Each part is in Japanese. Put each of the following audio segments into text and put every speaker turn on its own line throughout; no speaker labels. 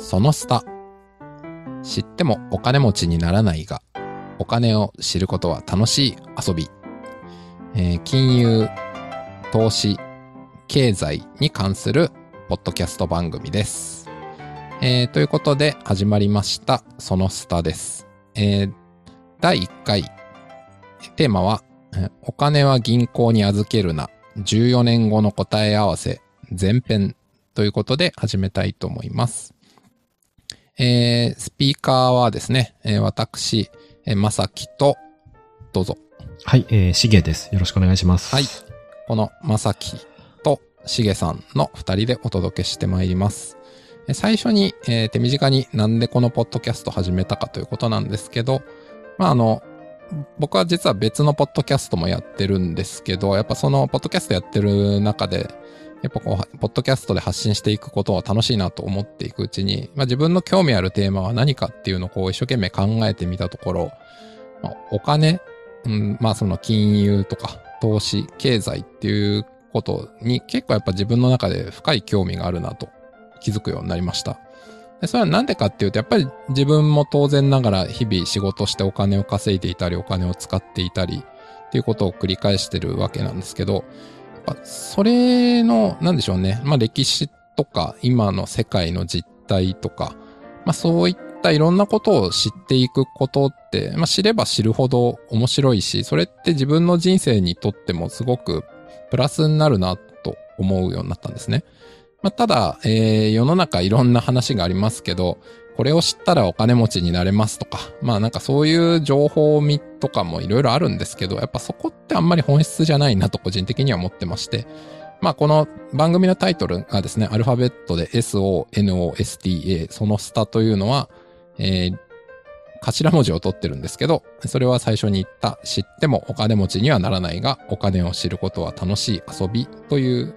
そのスタ。知ってもお金持ちにならないが、お金を知ることは楽しい遊び。えー金融、投資、経済に関するポッドキャスト番組です。えーということで始まりました、そのスタです。えー第1回、テーマは、お金は銀行に預けるな、14年後の答え合わせ、前編ということで始めたいと思います。えースピーカーはですね、えー私、えーまさきと、どうぞ。
はい、えー、しげです。よろしくお願いします。
はい。このまさきとしげさんの二人でお届けしてまいります。え最初に、えー手短になんでこのポッドキャスト始めたかということなんですけど、まああの、僕は実は別のポッドキャストもやってるんですけど、やっぱそのポッドキャストやってる中で、やっぱこう、ポッドキャストで発信していくことは楽しいなと思っていくうちに、まあ自分の興味あるテーマは何かっていうのをこう一生懸命考えてみたところ、まあ、お金、うん、まあその金融とか投資、経済っていうことに結構やっぱ自分の中で深い興味があるなと気づくようになりました。でそれはなんでかっていうと、やっぱり自分も当然ながら日々仕事してお金を稼いでいたり、お金を使っていたりっていうことを繰り返してるわけなんですけど、やっぱそれの、なんでしょうね、まあ歴史とか今の世界の実態とか、まあそういったいろんなことを知っていくことって、まあ知れば知るほど面白いし、それって自分の人生にとってもすごくプラスになるなと思うようになったんですね。まあただ、えー世の中いろんな話がありますけど、これを知ったらお金持ちになれますとか、まあなんかそういう情報見とかもいろいろあるんですけど、やっぱそこってあんまり本質じゃないなと個人的には思ってまして、まあこの番組のタイトルがですね、アルファベットで SONOSTA、そのスタというのは、えー頭文字を取ってるんですけど、それは最初に言った知ってもお金持ちにはならないが、お金を知ることは楽しい遊びという、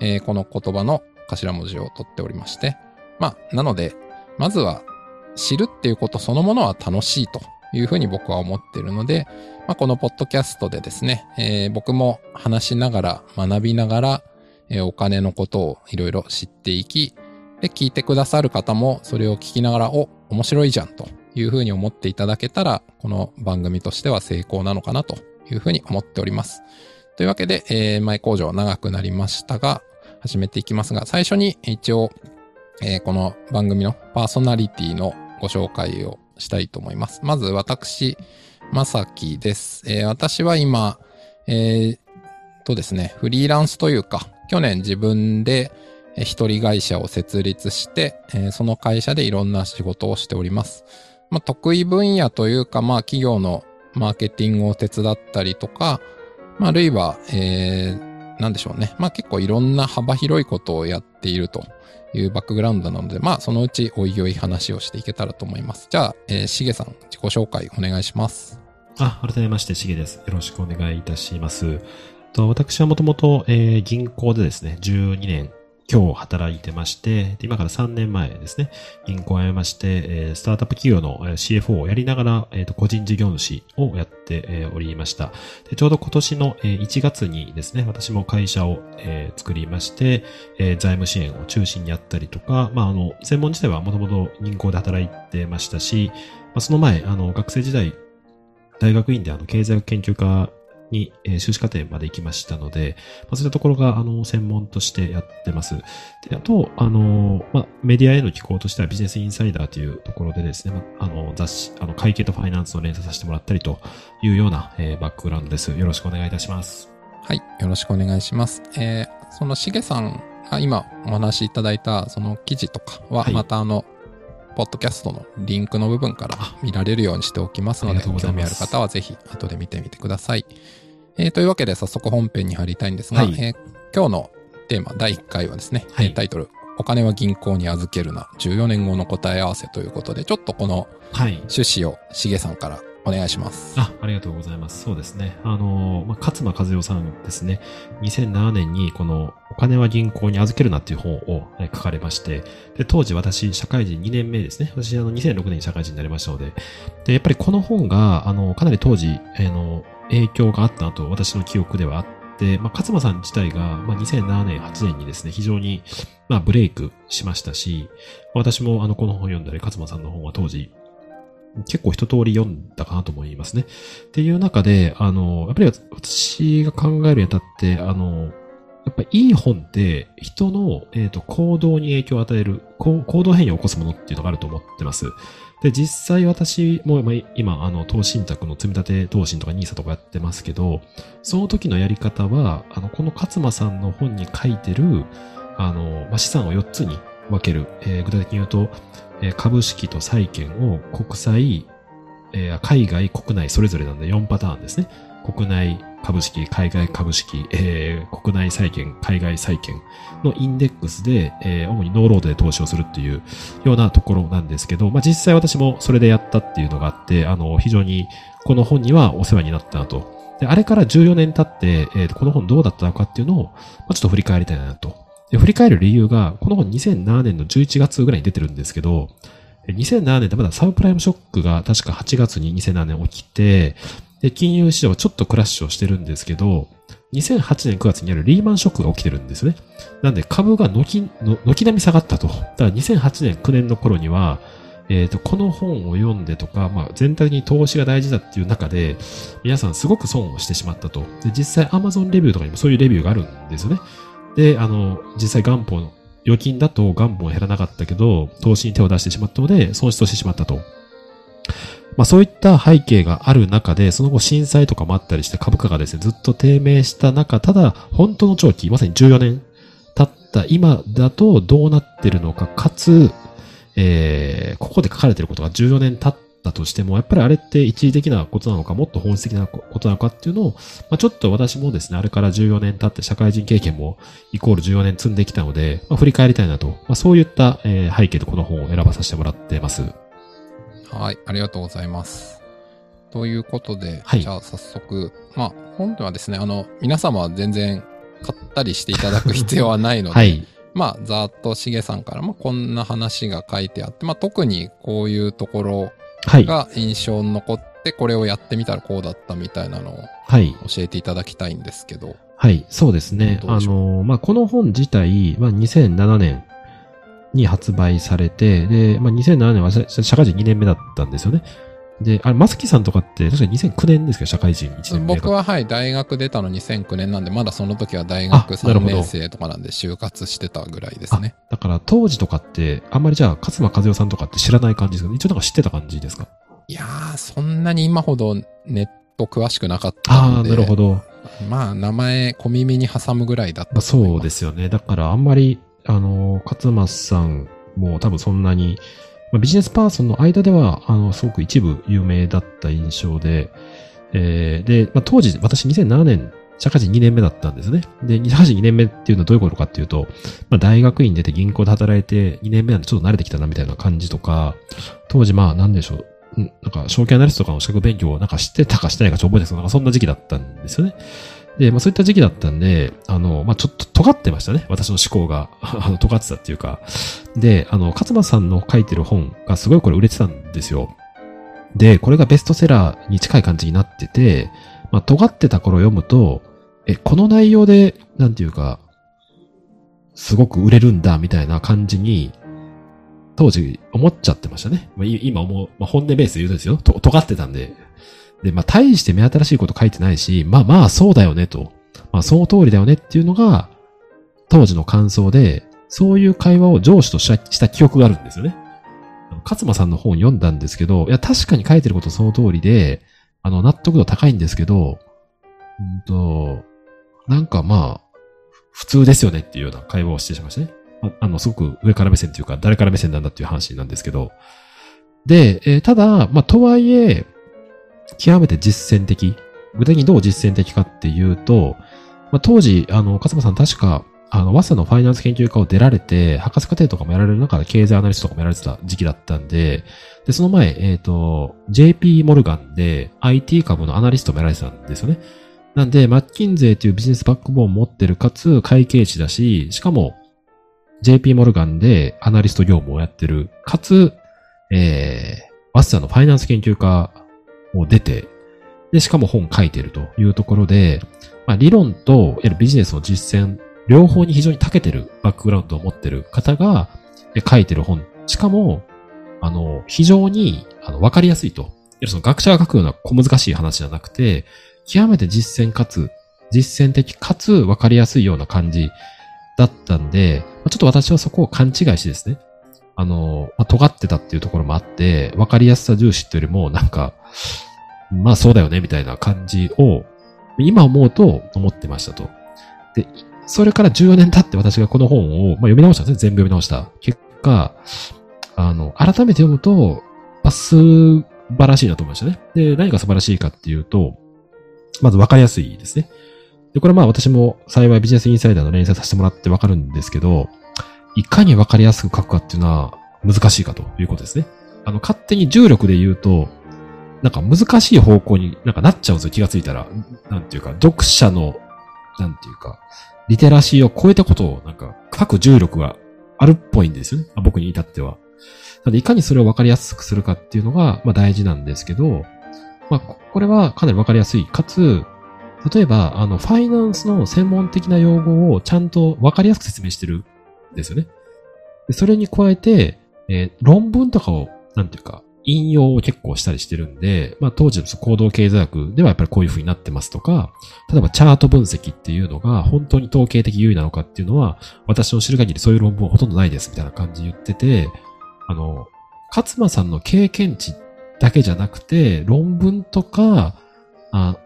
えーこの言葉の頭文字を取っておりまして、まあ、なので、まずは知るっていうことそのものは楽しいというふうに僕は思っているので、まあ、このポッドキャストでですね、えー僕も話しながら学びながら、えーお金のことをいろいろ知っていき、で、聞いてくださる方もそれを聞きながら、お、面白いじゃんというふうに思っていただけたら、この番組としては成功なのかなというふうに思っております。というわけで、えー前工場長くなりましたが、始めていきますが、最初に一応、えーこの番組のパーソナリティのご紹介をしたいと思います。まず私、まさきです。えー私は今、えーとですね、フリーランスというか、去年自分で一人会社を設立して、えーその会社でいろんな仕事をしております。まあ、得意分野というか、まあ、企業のマーケティングを手伝ったりとか、まあ、あるいは、えー、なんでしょうね。まあ、結構いろんな幅広いことをやっているというバックグラウンドなので、まあ、そのうちおいおい話をしていけたらと思います。じゃあ、えー、しげさん、自己紹介お願いします。
あ、改めまして、しげです。よろしくお願いいたします。と私はもともと、えー銀行でですね、12年、今日働いてまして、今から3年前ですね、銀行を辞めまして、スタートアップ企業の CFO をやりながら、個人事業主をやっておりました。ちょうど今年の1月にですね、私も会社を作りまして、財務支援を中心にやったりとか、まあ、あの、専門自体はもともと銀行で働いてましたし、その前、あの、学生時代、大学院であの、経済学研究科に、えー修士課程まで行きましたので、まあ、そういったところが、あの、専門としてやってます。で、あと、あの、まあ、メディアへの寄稿としてはビジネスインサイダーというところでですね、まあ、あの、雑誌、あの、会計とファイナンスの連載させてもらったりというような、えーバックグラウンドです。よろしくお願いいたします。
はい、よろしくお願いします。えーそのしげさんが今お話しいただいたその記事とかは、
はい
またあの、ポッドキャストのリンクの部分から見られるようにしておきますので、興味ある方はぜひ後で見てみてください。えーというわけで早速本編に入りたいんですが、
はい
えー今日のテーマ第1回はですね、
はい
えータイトル、お金は銀行に預けるな、14年後の答え合わせということで、ちょっとこの
はい。
趣旨をしげさんからお願いします。
あ、ありがとうございます。そうですね。あの、まあ、勝間和代さんですね。2007年にこのお金は銀行に預けるなっていう本をえ書かれまして、で、当時私、社会人2年目ですね。私、あの、2006年に社会人になりましたので、で、やっぱりこの本が、あの、かなり当時、あの、影響があったなと私の記憶ではあっって、まあ、勝間さん自体が、まあ、2007年、8年にですね、非常に、まあ、ブレイクしましたし、私もあの、この本を読んだり、勝間さんの本は当時、結構一通り読んだかなと思いますね。っていう中で、あの、やっぱり私が考えるにあたって、あの、やっぱいい本って人の、えー、と行動に影響を与える、行動変容を起こすものっていうのがあると思ってます。で、実際私も、今、あの、投資信託の積み立て投資とか NISA とかやってますけど、その時のやり方は、あの、この勝間さんの本に書いてる、あの、まあ、資産を4つに分ける。えー具体的に言うと、えー株式と債券を国際、えー海外、国内それぞれなんで4パターンですね。国内株式、海外株式、えー国内債券、海外債券のインデックスで、えー主にノーロードで投資をするっていうようなところなんですけど、まあ、実際私もそれでやったっていうのがあって、あの、非常にこの本にはお世話になったなと。で、あれから14年経って、えーこの本どうだったのかっていうのを、まあ、ちょっと振り返りたいなと。で、振り返る理由が、この本2007年の11月ぐらいに出てるんですけど、2007年ってまだサブプライムショックが確か8月に2007年起きて、で、金融市場はちょっとクラッシュをしてるんですけど、2008年9月にあるリーマンショックが起きてるんですね。なんで株が軒の軒並み下がったと。だから2008年9年の頃には、えっ、と、この本を読んでとか、まあ、全体に投資が大事だっていう中で、皆さんすごく損をしてしまったと。で、実際 Amazon レビューとかにもそういうレビューがあるんですよね。で、あの、実際元本、預金だと元本減らなかったけど、投資に手を出してしまったので、損失をしてしまったと。まあそういった背景がある中で、その後震災とかもあったりして株価がですね、ずっと低迷した中、ただ本当の長期、まさに14年経った今だとどうなってるのか、かつ、えー、ここで書かれてることが14年経ったとしても、やっぱりあれって一時的なことなのか、もっと本質的なことなのかっていうのを、まあ、ちょっと私もですね、あれから14年経って社会人経験もイコール14年積んできたので、まあ、振り返りたいなと、まあ、そういった、えー背景でこの本を選ばさせてもらってます。
はい、ありがとうございます。ということで、
はい
じゃあ早速、まあ、本ではですね、あの、皆様は全然買ったりしていただく必要はないので、
はい。
まあ、ざーっとしげさんからもこんな話が書いてあって、まあ、特にこういうところ
はい。
が印象に残って、これをやってみたらこうだったみたいなのを
はい。
教えていただきたいんですけど。
はい、そうですね。あの、まあ、この本自体は2007年に発売されて、で、まあ、2007年は社社会人2年目だったんですよね。で、あれ、まさきさんとかって確か2009年ですけど、社会人1年目が。
僕ははい、大学出たの2009年なんで、まだその時は大学3
あなるほど
年生とかなんで就活してたぐらいですね。
だから当時とかって、あんまりじゃあ、勝間和代さんとかって知らない感じですか？一応なんか知ってた感じですか？
いやー、そんなに今ほどネット詳しくなかった
ああ、
んで。
なるほど。
まあ、名前、小耳に挟むぐらいだった。
そうですよね。だからあんまり、あの、勝間さんも多分そんなに、まあ、ビジネスパーソンの間では、あの、すごく一部有名だった印象で、えーで、まあ、当時、私2007年、社会人2年目だったんですね。で、社会人2年目っていうのはどういうことかっていうと、まあ、大学院出て銀行で働いて2年目なんでちょっと慣れてきたなみたいな感じとか、当時まあなんでしょう、なんか証券アナリストとかの資格勉強をなんか知ってたかしてないかちょっと覚えてないですけど、なんかそんな時期だったんですよね。で、まあそういった時期だったんで、あの、まあちょっと尖ってましたね。私の思考が。あの、尖ってたっていうか。で、あの、勝間さんの書いてる本がすごいこれ売れてたんですよ。で、これがベストセラーに近い感じになってて、まあ尖ってた頃読むと、え、この内容で、なんていうか、すごく売れるんだ、みたいな感じに、当時思っちゃってましたね。まあ、今思う、まあ、本音ベースで言うとですよ。と尖ってたんで。で、まあ、大して目新しいこと書いてないし、まあまあ、そうだよねと。まあ、その通りだよねっていうのが、当時の感想で、そういう会話を上司とした記憶があるんですよね。勝間さんの本読んだんですけど、いや、確かに書いてることその通りで、あの、納得度高いんですけど、うんと、なんかまあ、普通ですよねっていうような会話をしてしましたね。ああの、すごく上から目線というか、誰から目線なんだっていう話なんですけど。で、えーただ、まあ、とはいえ、極めて実践的。具体的にどう実践的かっていうと、まあ、当時、あの、勝間さん確か、あの、早稲田のファイナンス研究科を出られて、博士課程とかもやられる中で経済アナリストとかもやられてた時期だったんで、で、その前、えっ、と、JP モルガンで IT 株のアナリストもやられてたんですよね。なんで、マッキンゼーというビジネスバックボーンを持ってる、かつ会計士だし、しかも、JP モルガンでアナリスト業務をやってる、かつ、えー、早稲田のファイナンス研究科を出て、で、しかも本書いてるというところで、まあ、理論と、ビジネスの実践、両方に非常に長けてるバックグラウンドを持ってる方が書いてる本。しかも、あの、非常に、あの、わかりやすいと。いその学者が書くような小難しい話じゃなくて、極めて実践かつ、実践的かつわかりやすいような感じだったんで、ちょっと私はそこを勘違いしてですね、あの、まあ、尖ってたっていうところもあって、わかりやすさ重視っていうよりも、なんか、まあそうだよね、みたいな感じを、今思うと思ってましたと。で、それから14年経って私がこの本を、まあ、読み直したんですね。全部読み直した。結果、あの、改めて読むと、まあ、素晴らしいなと思いましたね。で、何が素晴らしいかっていうと、まず分かりやすいですね。で、これまあ私も幸いビジネスインサイダーの連載させてもらって分かるんですけど、いかに分かりやすく書くかっていうのは難しいかということですね。あの、勝手に重力で言うと、なんか難しい方向になんかなっちゃうんですよ、気がついたら。なんていうか、読者の、なんていうか、リテラシーを超えたことを、なんか、書く重力があるっぽいんですよね。僕に至っては。なので、いかにそれを分かりやすくするかっていうのが、まあ大事なんですけど、まあ、これはかなり分かりやすい。かつ、例えば、あの、ファイナンスの専門的な用語をちゃんと分かりやすく説明してるですよね。でそれに加えて、えー、論文とかを、なんていうか、引用を結構したりしてるんで、まあ当時の行動経済学ではやっぱりこういう風になってますとか、例えばチャート分析っていうのが本当に統計的優位なのかっていうのは、私の知る限りそういう論文はほとんどないですみたいな感じで言ってて、あの、勝間さんの経験値だけじゃなくて、論文とか、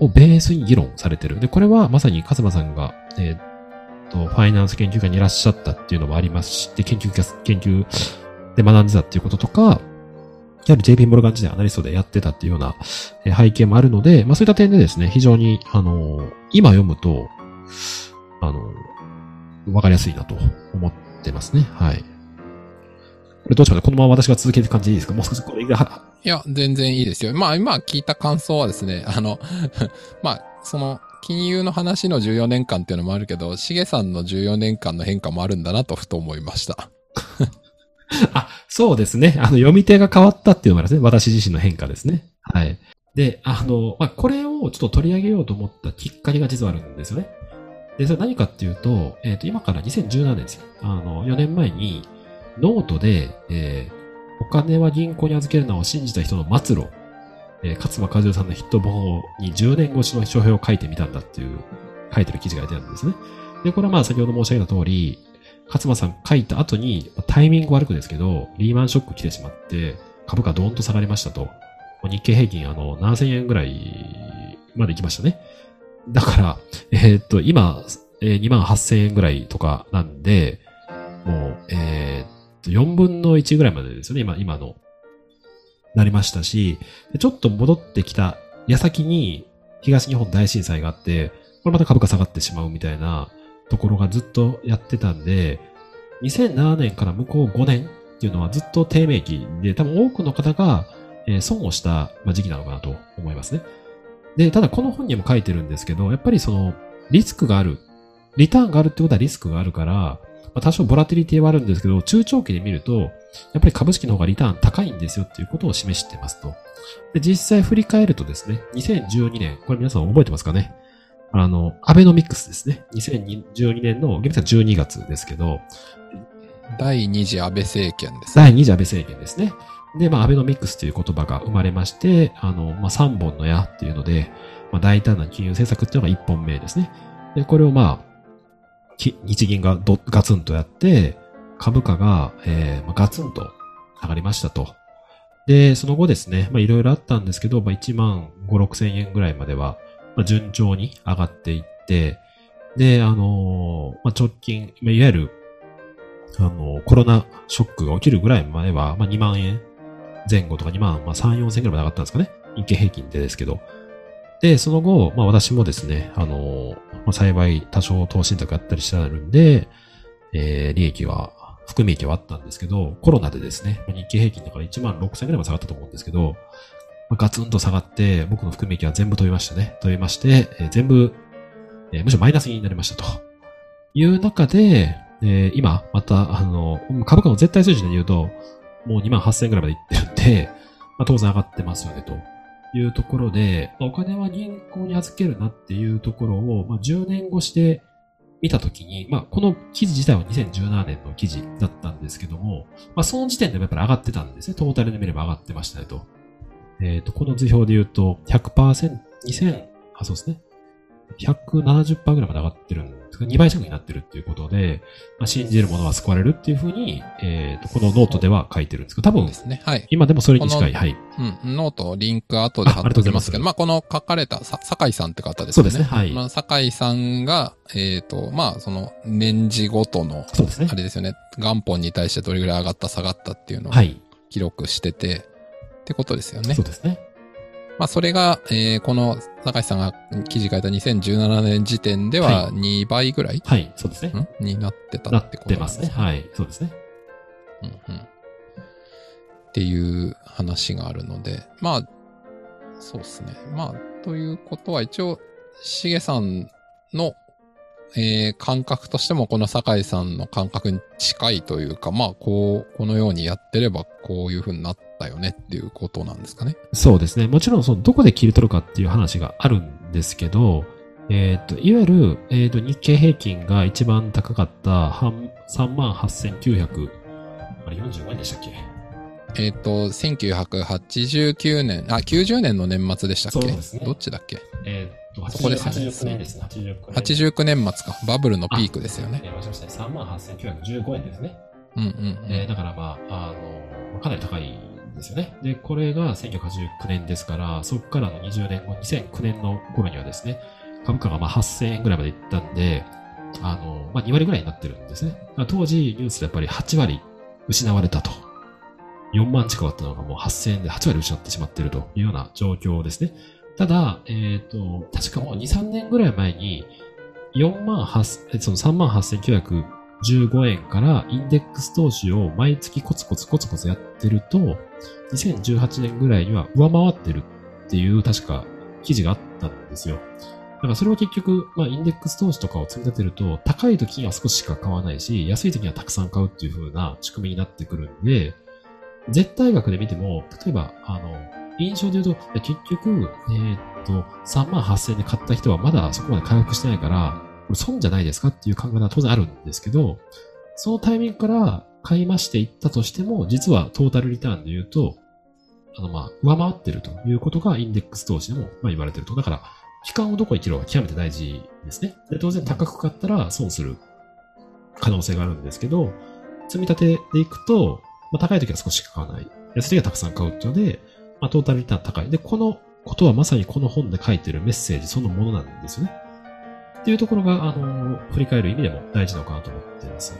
をベースに議論されてる。で、これはまさに勝間さんが、えー、と、ファイナンス研究会にいらっしゃったっていうのもありますし、で、研究、研究で学んでたっていうこととか、やはり JP モルガン時代アナリストでやってたっていうような背景もあるので、まあそういった点でですね、非常に、あの、今読むと、あの、わかりやすいなと思ってますね。はい。これどうしますかこのまま私が続ける感じでいいですか？もう少しこれが。
いや、全然いいですよ。まあ今聞いた感想はですね、あの、まあ、その、金融の話の14年間っていうのもあるけど、しげさんの14年間の変化もあるんだなとふと思いました。
あ、そうですね。あの、読み手が変わったっていうのもあるですね。私自身の変化ですね。はい。で、あの、まあ、これをちょっと取り上げようと思ったきっかけが実はあるんですよね。で、それ何かっていうと、えっ、ー、と、今から2017年ですよ。あの、4年前に、ノートで、えー、お金は銀行に預けるのを信じた人の末路、えー、勝間和代さんのヒット本に10年越しの書評を書いてみたんだっていう、書いてる記事が出てたんですね。で、これはまあ先ほど申し上げた通り、勝間さん書いた後に、タイミング悪くですけど、リーマンショック来てしまって、株価ドーンと下がりましたと。日経平均あの、7000円ぐらいまで行きましたね。だから、えー、っと、今、えー、2万8000円ぐらいとかなんで、もう、えー、っと、4分の1ぐらいまでですよね、今、今の。なりましたし、ちょっと戻ってきた矢先に東日本大震災があって、これまた株価下がってしまうみたいなところがずっとやってたんで、2007年から向こう5年っていうのはずっと低迷期で、多分多くの方が、損をした時期なのかなと思いますね。で、ただこの本にも書いてるんですけど、やっぱりそのリスクがある。リターンがあるってことはリスクがあるから、ま、多少ボラティリティはあるんですけど、中長期で見ると、やっぱり株式の方がリターン高いんですよっていうことを示してますと。で、実際振り返るとですね、2012年、これ皆さん覚えてますかね？あの、アベノミクスですね。2012年の、厳密には12月ですけど、
第二次安倍政権です、
ね。第二次安倍政権ですね。で、まあ、アベノミクスという言葉が生まれまして、あの、まあ、三本の矢っていうので、まあ、大胆な金融政策っていうのが一本目ですね。で、これをまあ、日銀がどガツンとやって、株価が、えー、ガツンと上がりましたと。で、その後ですね、まあ、いろいろあったんですけど、まあ、1万5、6千円ぐらいまでは、まあ、順調に上がっていって、で、あのー、まあ、直近、いわゆる、あのー、コロナショックが起きるぐらいまでは、まあ、2万円前後とか2万、まあ、3、4千ぐらいまで上がったんですかね。日経平均でですけど。で、その後、まあ、私もですね、あのー、まあ、幸い多少投資信託やったりしてあるんで、えー、利益は、含み益はあったんですけど、コロナでですね、日経平均だから1万6000ぐらいまで下がったと思うんですけど、まあ、ガツンと下がって、僕の含み益は全部飛びましたね。飛びまして、えー、全部、えー、むしろマイナスになりましたと。いう中で、えー、今、また、あの、株価の絶対数字で言うと、もう2万8000円ぐらいまでいってるんで、まあ、当然上がってますよね、というところで、まあお金は銀行に預けるなっていうところを、まあ、10年越しで見たときに、まあ、この記事自体は2017年の記事だったんですけども、まあ、その時点でもやっぱり上がってたんですね。トータルで見れば上がってましたねと。えっ、と、この図表で言うと100%、2000、あ、そうですね。170%ぐらいまで上がってるんですが、2倍近くになってるっていうことで、まあ、信じる者は救われるっていうふうに、えっ、と、このノートでは書いてるんですけど、多分
で、すね。はい。
今でもそれに近い、はい。
うん。 note、リンク後で貼っときますけど、
あ
まあ、この書かれた、さ、酒井さんって方ですよね。
そうですねはい
まあ、酒井さんが、えっ、と、まあ、その、年次ごとの、
そうですね
あ。れですよね。元本に対してどれぐらい上がった、下がったっていうのを
はい。
記録してて、ってことですよね
そう。ですね。
まあ、それが、えーこの、酒井さんが記事書いた2017年時点では
は
2倍ぐらい、
はい。そうですね。
ん？になってた
な
ってこと
ってますね。はい。そうですね。
うんうん。っていう話があるので、まあ、そうですね。まあ、ということは一応、しげさんの、えー感覚としてもこの酒井さんの感覚に近いというか、まあ、こう、このようにやってればこういう風になったよねっていうことなんですかね。
そうですね。もちろん、その、どこで切り取るかっていう話があるんですけど、えっ、と、いわゆる、えっ、と、日経平均が一番高かった、半38,900、あれ45円でしたっけ？
えっ、と、1989年、あ、90年の年末でしたっけ？
そうですね
どっちだっけ？
えっ、と、
そこですよね
89年ですね。89年。
?89 年末か。バブルのピークですよね。
えー、ましたね。38,915円ですね。
うんうんうん。
えーだからまあ、あの、かなり高いんですよね。で、これが1989年ですから、そこからの20年後、2009年の頃にはですね、株価がまあ8000円ぐらいまでいったんで、あの、まあ2割ぐらいになってるんですね。当時ニュースでやっぱり8割失われたと。4万近くあったのがもう8000円で8割失ってしまっているというような状況ですね。ただ、えっ、と、確かもう2、3年ぐらい前に、4万8、その3万8915円からインデックス投資を毎月コツコツコツコツやってると、2018年ぐらいには上回ってるっていう確か記事があったんですよ。だからそれは結局、まあインデックス投資とかを積み立てると、高い時には少ししか買わないし、安い時にはたくさん買うっていう風な仕組みになってくるんで、絶対額で見ても、例えば、あの、印象で言うと、結局、えーっと、3万8000円で買った人はまだそこまで回復してないから、これ損じゃないですかっていう考えは当然あるんですけど、そのタイミングから買い増していったとしても、実はトータルリターンで言うと、あの、ま、上回ってるということがインデックス投資でも、まあ、言われてると。だから、期間をどこに切るかは極めて大事ですね。で、当然高く買ったら損する可能性があるんですけど、積み立てでいくと、まあ、高い時は少し買わない。安い時はたくさん買うっていうので、まあ、トータルリターン高い。で、このことはまさにこの本で書いてるメッセージそのものなんですよね。っていうところが、あの、振り返る意味でも大事なのかなと思っています。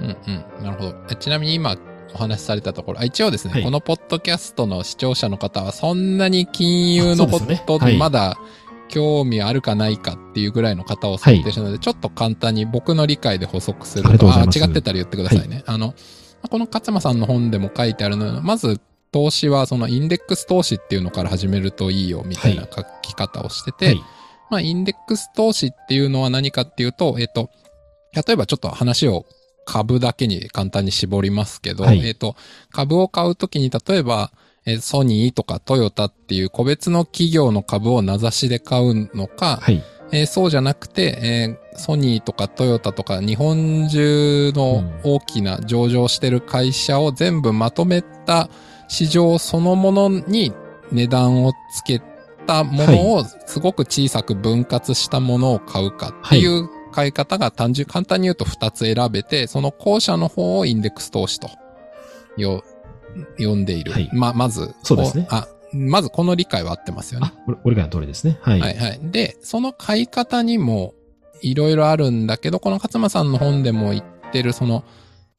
うんうん。なるほど。えちなみに今お話しされたところ、あ一応ですね、
はい
このポッドキャストの視聴者の方はそんなに金融のこと
ねはい
にまだ興味あるかないかっていうぐらいの方を想定したので、ちょっと簡単に僕の理解で補足する
とうございます
違ってたら言ってくださいね。あの、この勝間さんの本でも書いてあるのは、まず投資はそのインデックス投資っていうのから始めるといいよみたいな書き方をしてて、
はい。
まあ、インデックス投資っていうのは何かっていうと、えっ、と、例えばちょっと話を株だけに簡単に絞りますけど、
はい
えっ、と、株を買うときに例えば、えーソニーとかトヨタっていう個別の企業の株を名指しで買うのか、
はい。
えーそうじゃなくて、えーソニーとかトヨタとか日本中の大きな上場してる会社を全部まとめた市場そのものに値段をつけたものをすごく小さく分割したものを買うかっていう買い方が単純、簡単に言うと2つ選べて、その後者の方をインデックス投資とよ呼んでいる。
はい
ま、まず、
そうですね
こあ、まずこの理解は合ってますよね
あ。、俺俺がの通りですね。はい。
はいはい。で、その買い方にもいろいろあるんだけど、この勝間さんの本でも言ってる、その、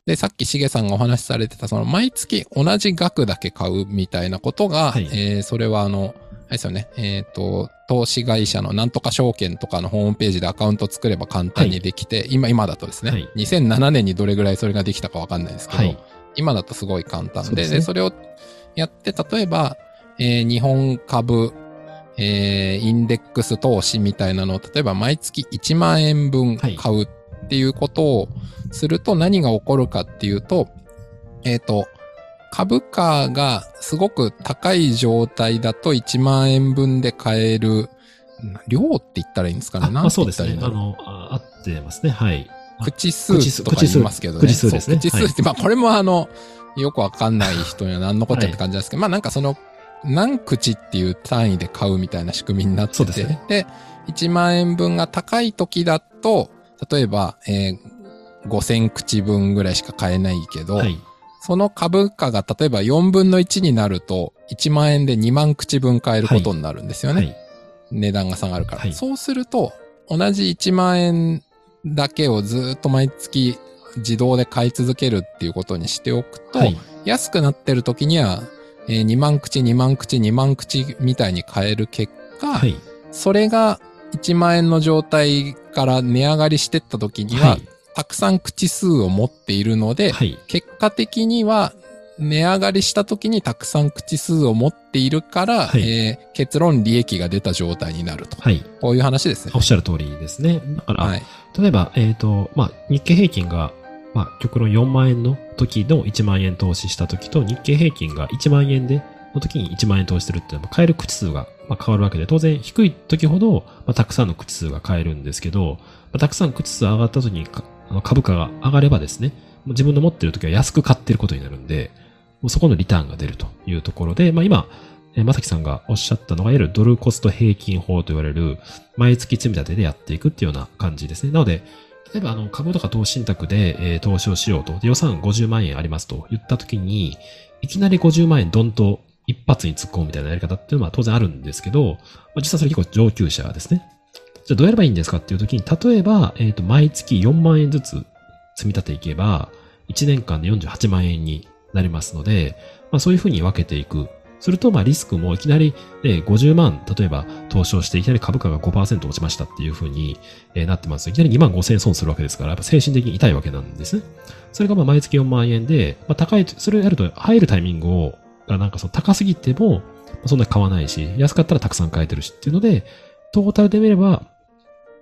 で、さっきしげさんがお話しされてた、その、毎月同じ額だけ買うみたいなことが、
はい。
えーそれはあの、あれですよね、えっ、と、投資会社のなんとか証券とかのホームページでアカウント作れば簡単にできて、今、今だとですね、
はい。
2007年にどれぐらいそれができたかわかんないですけど、
はい。
今だとすごい簡単で、
ですね。
でそれをやって、例えば、えー日本株、えーインデックス投資みたいなのを、例えば毎月1万円分買うっていうことをすると何が起こるかっていうと、えっ、と、株価がすごく高い状態だと1万円分で買える、量って言ったらいいんですかね？
あ、まあ、そうですね。あの、あ合ってますね。はい。あ
口数とか言いますけどね。
口数ですね
口数って、まあこれもあの、よくわかんない人には何のことやって感じなんですけど、まあなんかその、何口っていう単位で買うみたいな仕組みになってて、
ですね
で、1万円分が高い時だと、例えば、えー5000口分ぐらいしか買えないけど、
はい。
その株価が例えば4分の1になると、1万円で2万口分買えることになるんですよね。
はい。
値段が下がるから。
はい
そうすると、同じ1万円だけをずっと毎月自動で買い続けるっていうことにしておくと、
はい。
安くなってる時には、えー2万口、2万口、2万口みたいに買える結果、
はい。
それが1万円の状態から値上がりしてった時には、
はい。
たくさん口数を持っているので、
はい。
結果的には、値上がりした時にたくさん口数を持っているから、
はい
えー結論利益が出た状態になると。
はい。
こういう話ですね
お。っしゃる通りですね。だから、
はい。
例えば、えっ、と、まあ、日経平均が、まあ、極論4万円の時の1万円投資した時と、日経平均が1万円で、の時に1万円投資するっていうのは、買える口数が、まあ、変わるわけで、当然低い時ほど、まあ、たくさんの口数が買えるんですけど、まあ、たくさん口数上がった時にあの株価が上がればですね、自分の持ってる時は安く買ってることになるんで、もうそこのリターンが出るというところで、まあ今、まさきさんがおっしゃったのが、いわゆるドルコスト平均法と言われる、毎月積み立てでやっていくっていうような感じですね。なので、例えばあの株とか投資信託で、えー投資をしようと、予算50万円ありますと言った時に、いきなり50万円ドンと一発に突っ込むみたいなやり方っていうのは当然あるんですけど、まあ、実はそれ結構上級者ですね。じゃあどうやればいいんですかっていう時に、例えば、えっ、と、毎月4万円ずつ積み立ていけば、1年間で48万円になりますので、まあそういうふうに分けていく。すると、まあリスクもいきなり、ね、50万、例えば投資をしていきなり株価が5%落ちましたっていうふうに、えーなってますいきなり2万5000円損するわけですから、やっぱ精神的に痛いわけなんですね。それがまあ毎月4万円で、まあ高い、それをやると入るタイミングを、がなんかその高すぎても、そんなに買わないし、安かったらたくさん買えてるしっていうので、トータルで見れば、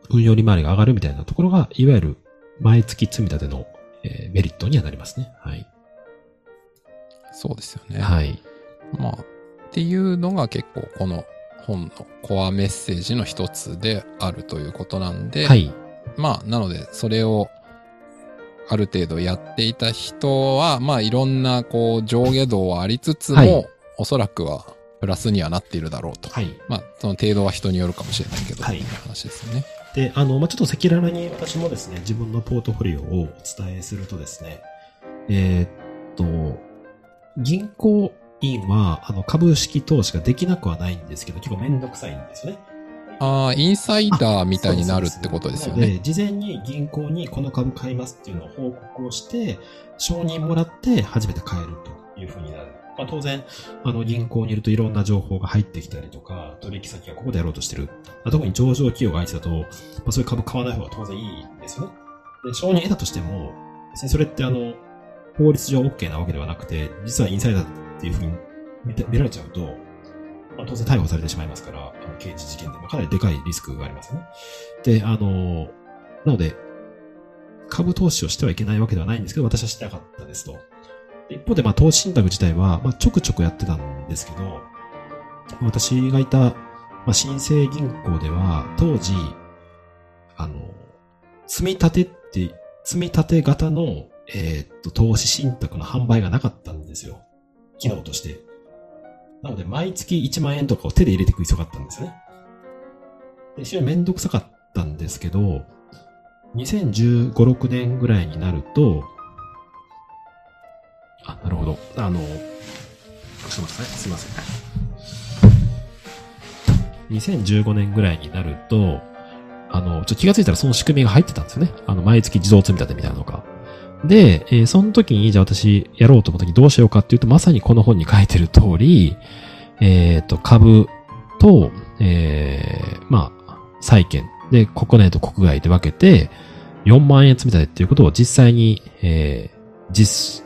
運用利回りが上がるみたいなところが、いわゆる毎月積み立ての、えーメリットにはなりますね。はい。
そうですよね。
はい。
まあ、っていうのが結構この本のコアメッセージの一つであるということなんで、
はい。
まあ、なので、それをある程度やっていた人は、まあ、いろんなこう上下動はありつつも、
はい
おそらくはプラスにはなっているだろうと。
はい。
まあ、その程度は人によるかもしれないけど、
はい
という話ですよね。
で、あの、まあ、ちょっと赤裸々に私もですね、自分のポートフォリオをお伝えするとですね、えーっと、銀行員は、あの、株式投資ができなくはないんですけど、結構めんどくさいんですよね。
ああ、インサイダーみたいになるってことですよね。
で、事前に銀行にこの株買いますっていうのを報告をして、承認もらって初めて買えるというふうになる。まあ、当然、あの、銀行にいるといろんな情報が入ってきたりとか、取引先がここでやろうとしてる。特に上場企業が相手だと、まあ、そういう株買わない方が当然いいんですよね。で、承認得たとしても、別にそれってあの、法律上 OK なわけではなくて、実はインサイダーっていうふうに見見られちゃうと、まあ、当然逮捕されてしまいますから、あの刑事事件で、ま、かなりでかいリスクがありますね。で、あの、なので、株投資をしてはいけないわけではないんですけど、私はしてなかったですと。一方で、まあ、投資信託自体は、まあ、ちょくちょくやってたんですけど、私がいた、まあ、新生銀行では、当時、あの、積み立てって、積み立て型の、えーっと、投資信託の販売がなかったんですよ。機能として。なので、毎月1万円とかを手で入れていく必要があったんですね。で非常にめんどくさかったんですけど、2015、6年ぐらいになると、あ、なるほど。あの、ちょっと待ってください。すいません。2015年ぐらいになると、あの、ちょっと気がついたらその仕組みが入ってたんですよね。あの、毎月自動積み立てみたいなのが。で、えーその時に、じゃあ私やろうと思った時どうしようかっていうと、まさにこの本に書いてる通り、えっ、と、株と、えーまあ、債券で国内と国外で分けて、4万円積み立てっていうことを実際に、えー実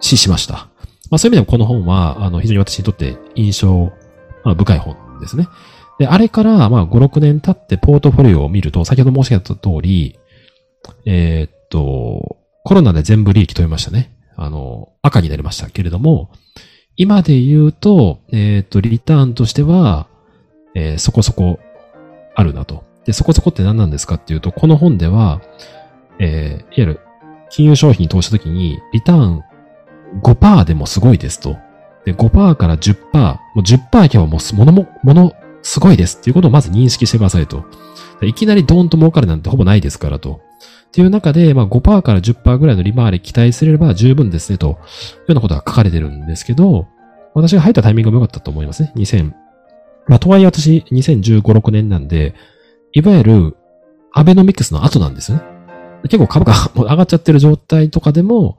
施しました。まあそういう意味でもこの本は、あの、非常に私にとって印象、まあ、深い本ですね。で、あれから、まあ、5、6年経ってポートフォリオを見ると、先ほど申し上げた通り、えーっと、コロナで全部利益取りましたね。あの、赤になりましたけれども、今で言うと、えっ、と、リターンとしては、えーそこそこあるなと。で、そこそこって何なんですかっていうと、この本では、えーいわゆる金融商品に投資したときに、リターン5%でもすごいですと。で、5%から10%、もう10%いけばもう、ものも、もの、すごいですっていうことをまず認識してくださいと。いきなりドーンと儲かるなんてほぼないですからと。っていう中で、まあ5%から10%ぐらいの利回り期待すれば十分ですねと、いうようなことが書かれてるんですけど、私が入ったタイミングも良かったと思いますね。2000。まあとはいえ私2015、6年なんで、いわゆるアベノミクスの後なんですよね。結構株価も上がっちゃってる状態とかでも、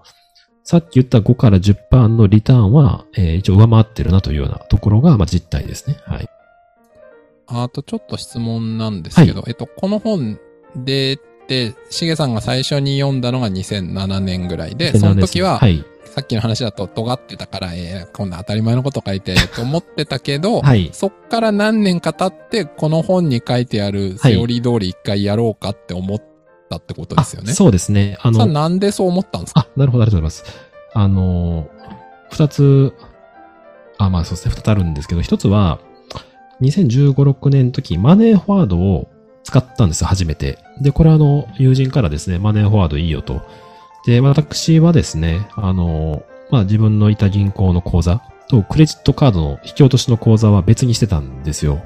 さっき言った5から10%のリターンは、えー一応上回ってるなというようなところが、まあ実態ですね。はい。
あとちょっと質問なんですけど、えっと、この本で、で、しげさんが最初に読んだのが2007年ぐらいで、その時は、
はい。
さっきの話だと尖ってたから、えー、こんな当たり前のこと書いて、と思ってたけど、
はい。
そっから何年か経って、この本に書いてあるセオリー通り一回やろうかって思ったってことですよね。
あそうですね。あの、
なんでそう思ったんですか？
あ、なるほど、ありがとうございます。あの、二つ、あ、まあそうですね、二つあるんですけど、一つは、2015、6年の時、マネーフォワードを使ったんですよ、初めて。で、これはあの、友人からですね、マネーフォワードいいよと。で、私はですね、あの、まあ自分のいた銀行の口座と、クレジットカードの引き落としの口座は別にしてたんですよ。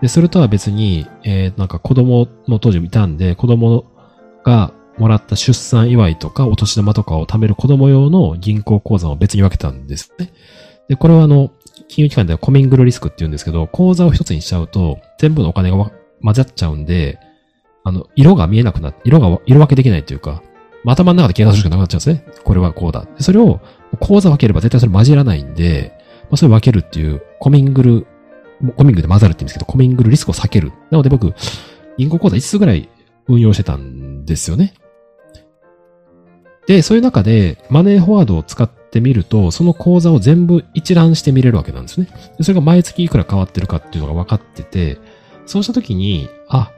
で、それとは別に、えー、なんか子供も当時いたんで、子供がもらった出産祝いとかお年玉とかを貯める子供用の銀行口座を別に分けたんですね。で、これはあの、金融機関ではコミングルリスクって言うんですけど、口座を一つにしちゃうと、全部のお金が混ざっちゃうんで、あの、色が見えなくなって、色が、色分けできないというか、頭の中で計算するしかなくなっちゃうんですね。これはこうだ。それを、口座分ければ絶対それ混じらないんで、まあそれ分けるっていう、コミングル、コミングで混ざるって言うんですけど、コミングルリスクを避ける。なので僕、銀行口座5つぐらい運用してたんですよね。で、そういう中で、マネーフォワードを使ってみると、その口座を全部一覧して見れるわけなんですね。でそれが毎月いくら変わってるかっていうのが分かってて、そうしたときに、あ、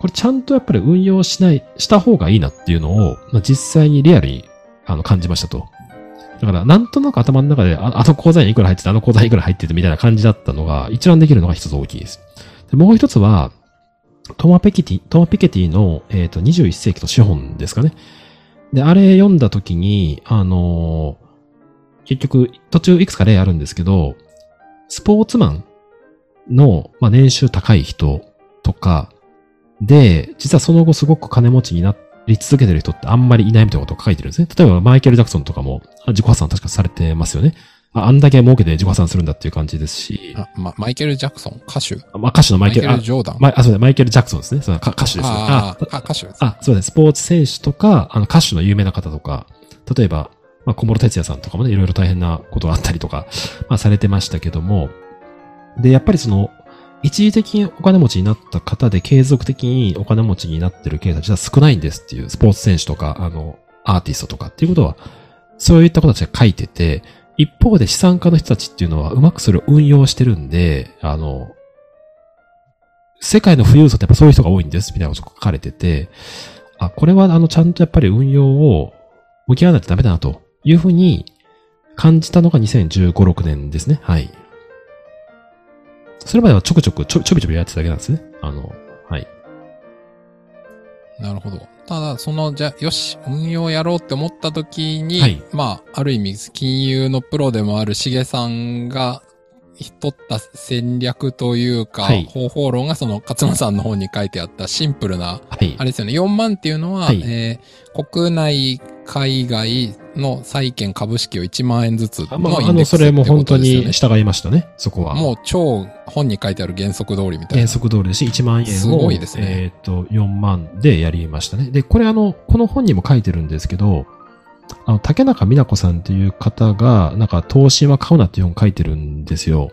これちゃんとやっぱり運用しない、した方がいいなっていうのを、まあ、実際にリアルにあの感じましたと。だから、なんとなく頭の中で、ああの口座にいくら入ってて、あの口座にいくら入っててみたいな感じだったのが、一覧できるのが一つ大きいです。でもう一つは、トマペキティ、トマピケティの、えっ、と、21世紀の資本ですかね。で、あれ読んだ時に、あのー結局、途中いくつか例あるんですけど、スポーツマンの、まあ、年収高い人とか、で、実はその後すごく金持ちになり続けてる人ってあんまりいないみたいなことを書いてるんですね。例えばマイケル・ジャクソンとかも自己破産確かされてますよね。ああんだけ儲けて自己破産するんだっていう感じですし、
あ、ま、マイケル・ジャクソン、歌手？
まあ、歌手のマイケル、あ
マイケル・ジョーダン？
まあ、あ、そうだ、マイケル・ジャクソンですね。そのか歌手ですね。
あーあ、歌手です。
あ、そうです。スポーツ選手とか、あの、歌手の有名な方とか、例えば、まあ、小室哲也さんとかもね、いろいろ大変なことがあったりとか、まあ、されてましたけども、で、やっぱりその、一時的にお金持ちになった方で継続的にお金持ちになってるケースは実は少ないんですっていう、スポーツ選手とか、あの、アーティストとかっていうことは、そういった子たちが書いてて、一方で資産家の人たちっていうのはうまくそれを運用してるんで、あの、世界の富裕層ってやっぱそういう人が多いんです、みたいなことが書かれてて、あ、これはあの、ちゃんとやっぱり運用を向き合わないとダメだなというふうに感じたのが2015、6年ですね。はい。それまではちょくちょくちょちょびちょびやってただけなんですね。あの、はい。
なるほど。ただ、その、じゃあ、よし、運用やろうって思った時に、
はい
まあ、ある意味、金融のプロでもあるしげさんが、取った戦略というか、
はい
方法論がその勝間さんの方に書いてあったシンプルな、
はい
あ。れですよね、4万っていうのは、
はい
えー国内、海外の債券株式を1万円ずつ
あまあ、
のイ
あの、
ンデックスって
それも本当
ことですよね
に従いましたね。そこは。
もう超本に書いてある原則通りみたいな。
原則通りですし、1万円を、
すごいですね
えっ、と、4万でやりましたね。で、これあの、この本にも書いてるんですけど、あの、竹中美奈子さんっていう方が、なんか、投資は買うなっていう本書いてるんですよ。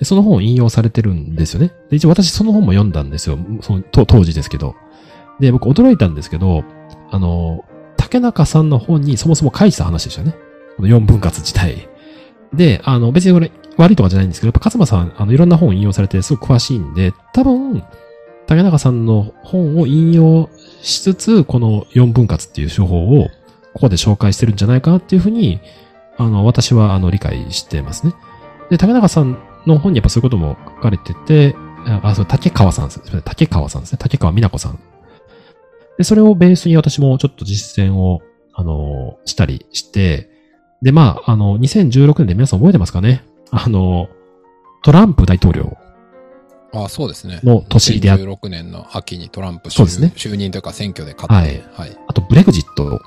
で、その本を引用されてるんですよね。で、一応私その本も読んだんですよ。その当当時ですけど。で、僕驚いたんですけど、あの、竹中さんの本にそもそも書いてた話でしたよね。この4分割自体。で、あの、別にこれ悪いとかじゃないんですけど、やっぱ勝間さん、あの、いろんな本を引用されてすごく詳しいんで、多分、竹中さんの本を引用しつつ、この4分割っていう手法をここで紹介してるんじゃないかなっていうふうに、あの、私は、あの、理解してますね。で、竹中さんの本にやっぱそういうことも書かれてて、あ、そう、竹川さんですね。竹川さんですね。竹川美奈子さん。で、それをベースに私もちょっと実践を、あの、したりして、で、まあ、あの、2016年で皆さん覚えてますかね？あの、トランプ大統領。
あそうですね。
の年であっ
2016年の秋にトランプ
そうですね
就任というか選挙で勝って、はい。
あとブレグジットが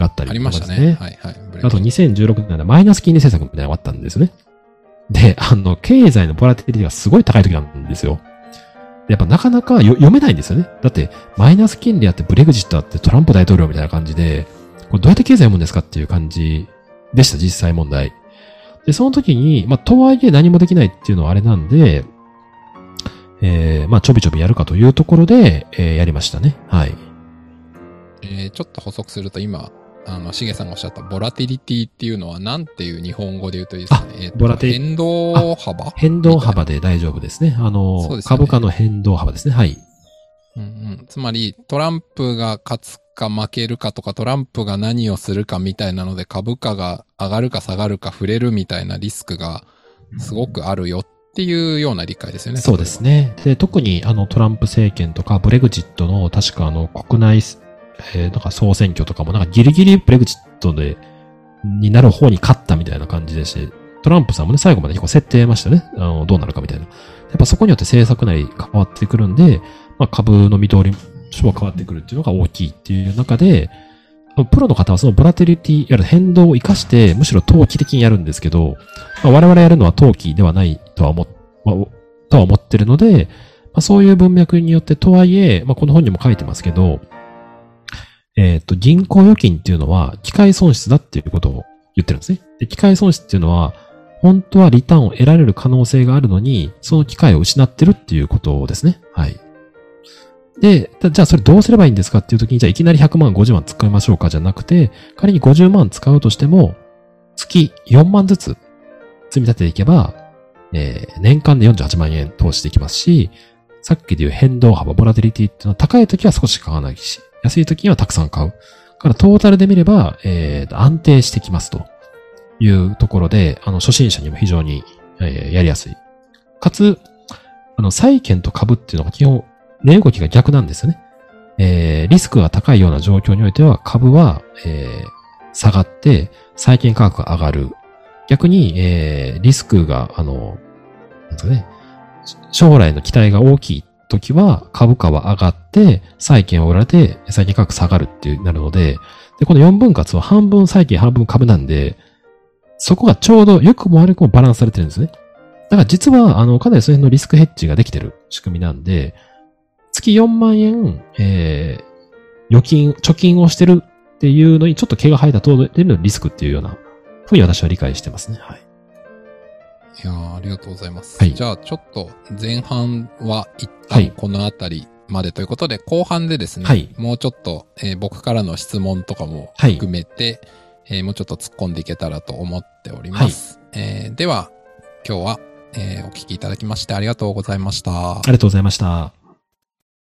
あったり
ありましたね。はいはい。
あと2016年でマイナス金利政策みたいなのがあったんですよね。で、あの、経済のボラティリティがすごい高い時なんですよ。やっぱなかなか読めないんですよね。だって、マイナス金利あってブレグジットあってトランプ大統領みたいな感じで、これどうやって経済読むんですかっていう感じでした、実際問題。で、その時に、まあ、とはいえ何もできないっていうのはあれなんで、えー、まあ、ちょびちょびやるかというところで、えーやりましたね。はい。
えーちょっと補足すると今、あの、しげさんがおっしゃったボラティリティっていうのは何ていう日本語で言うといいですかね？え
ボラティ
変動幅？
変動幅で大丈夫ですね。あの、
ね
株価の変動幅ですね。はい。
うんうん、つまり、トランプが勝つか負けるかとか、トランプが何をするかみたいなので、株価が上がるか下がるか触れるみたいなリスクがすごくあるよっていうような理解ですよね。
そうですね。で、特にあのトランプ政権とかブレグジットの確かあの国内、えー、なんか総選挙とかもなんかギリギリブレグジットで、になる方に勝ったみたいな感じでして、トランプさんもね、最後まで結構設定ましたね。あの、どうなるかみたいな。やっぱそこによって政策内変わってくるんで、まあ株の見通り書は変わってくるっていうのが大きいっていう中で、プロの方はそのボラテリティ、いわゆる変動を活かして、むしろ投機的にやるんですけど、まあ、我々やるのは投機ではないとは思、まあとは思ってるので、まあ、そういう文脈によってとはいえ、まあ、この本にも書いてますけど、えっ、と、銀行預金っていうのは機械損失だっていうことを言ってるんですね。で、機械損失っていうのは、本当はリターンを得られる可能性があるのに、その機会を失ってるっていうことですね。はい。で、じゃあそれどうすればいいんですかっていう時に、じゃあいきなり100万、50万使いましょうかじゃなくて、仮に50万使うとしても、月4万ずつ積み立てていけば、えー年間で48万円投資できますし、さっきで言う変動幅、ボラテリティっていうのは高い時は少し買わないし、安い時にはたくさん買う。からトータルで見れば、えー安定してきますというところで、あの、初心者にも非常に、えーやりやすい。かつ、あの、債券と株っていうのが基本、値動きが逆なんですよね。えーリスクが高いような状況においては、株は、えー下がって、債券価格が上がる。逆に、えーリスクが、あの、なんですかね、将来の期待が大きい時は、株価は上がって、債券は売られて、債券価格下がるっていうなるので、で、この4分割は半分債券、半分株なんで、そこがちょうど良くも悪くもバランスされてるんですね。だから実は、あの、かなりその辺のリスクヘッジができてる仕組みなんで、月4万円、えー、預金、貯金をしてるっていうのにちょっと毛が生えた通りのリスクっていうような、ふうに私は理解してますね。はい。
いやーありがとうございます。
はい
じゃあ、ちょっと前半は一
はい
旦このあたりまでということで、後半でですね、
はい
もうちょっと、えー僕からの質問とかも
はい
含めて、えーもうちょっと突っ込んでいけたらと思っております。えーでは、今日は、えーお聞きいただきましてありがとうございました
あ。りがとうございました。